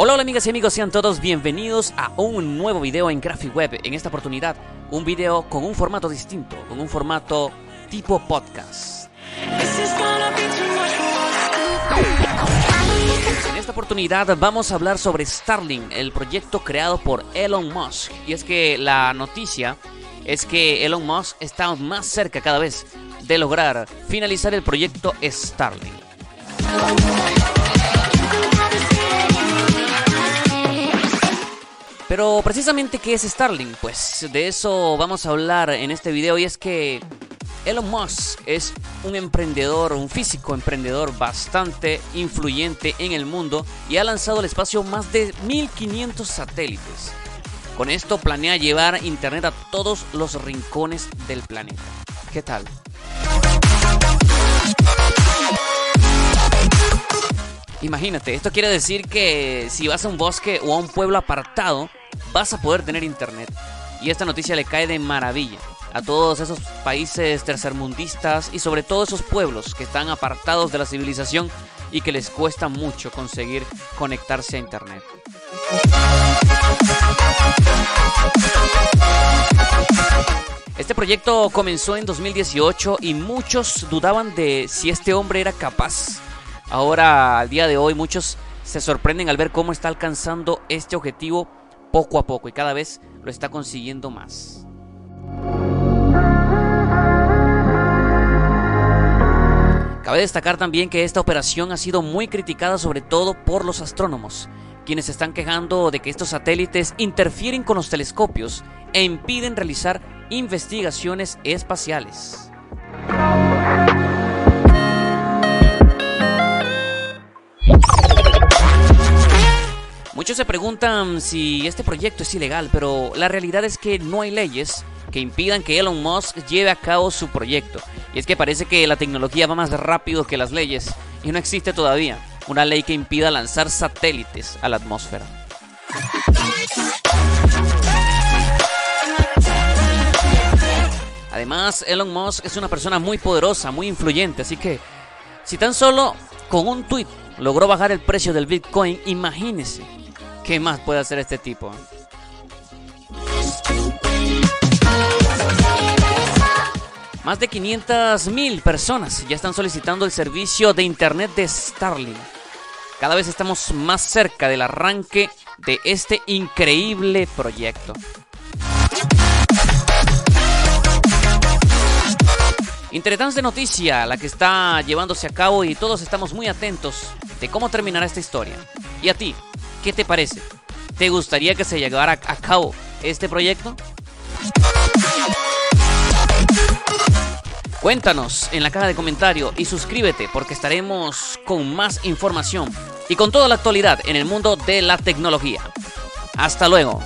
Hola, hola amigas y amigos, sean todos bienvenidos a un nuevo video en Graphic Web. En esta oportunidad, un video con un formato distinto, con un formato tipo podcast. En esta oportunidad vamos a hablar sobre Starlink, el proyecto creado por Elon Musk. Y es que la noticia es que Elon Musk está más cerca cada vez de lograr finalizar el proyecto Starlink. Pero precisamente, ¿qué es Starlink? Pues de eso vamos a hablar en este video y es que Elon Musk es un emprendedor, un físico emprendedor bastante influyente en el mundo y ha lanzado al espacio más de 1500 satélites. Con esto planea llevar internet a todos los rincones del planeta. ¿Qué tal? Imagínate, esto quiere decir que si vas a un bosque o a un pueblo apartado, vas a poder tener internet. Y esta noticia le cae de maravilla a todos esos países tercermundistas y sobre todo esos pueblos que están apartados de la civilización y que les cuesta mucho conseguir conectarse a internet. Este proyecto comenzó en 2018 y muchos dudaban de si este hombre era capaz. Ahora, al día de hoy, muchos se sorprenden al ver cómo está alcanzando este objetivo poco a poco y cada vez lo está consiguiendo más. Cabe destacar también que esta operación ha sido muy criticada sobre todo por los astrónomos, quienes se están quejando de que estos satélites interfieren con los telescopios e impiden realizar investigaciones espaciales. Muchos se preguntan si este proyecto es ilegal, pero la realidad es que no hay leyes que impidan que Elon Musk lleve a cabo su proyecto. Y es que parece que la tecnología va más rápido que las leyes y no existe todavía una ley que impida lanzar satélites a la atmósfera. Además, Elon Musk es una persona muy poderosa, muy influyente, así que si tan solo con un tweet logró bajar el precio del Bitcoin, imagínese ¿Qué más puede hacer este tipo? Más de 500 mil personas ya están solicitando el servicio de Internet de Starlink. Cada vez estamos más cerca del arranque de este increíble proyecto. Interesante noticia la que está llevándose a cabo y todos estamos muy atentos de cómo terminará esta historia. ¿Y a ti? ¿Qué te parece? ¿Te gustaría que se llevara a cabo este proyecto? Cuéntanos en la caja de comentarios y suscríbete porque estaremos con más información y con toda la actualidad en el mundo de la tecnología. Hasta luego.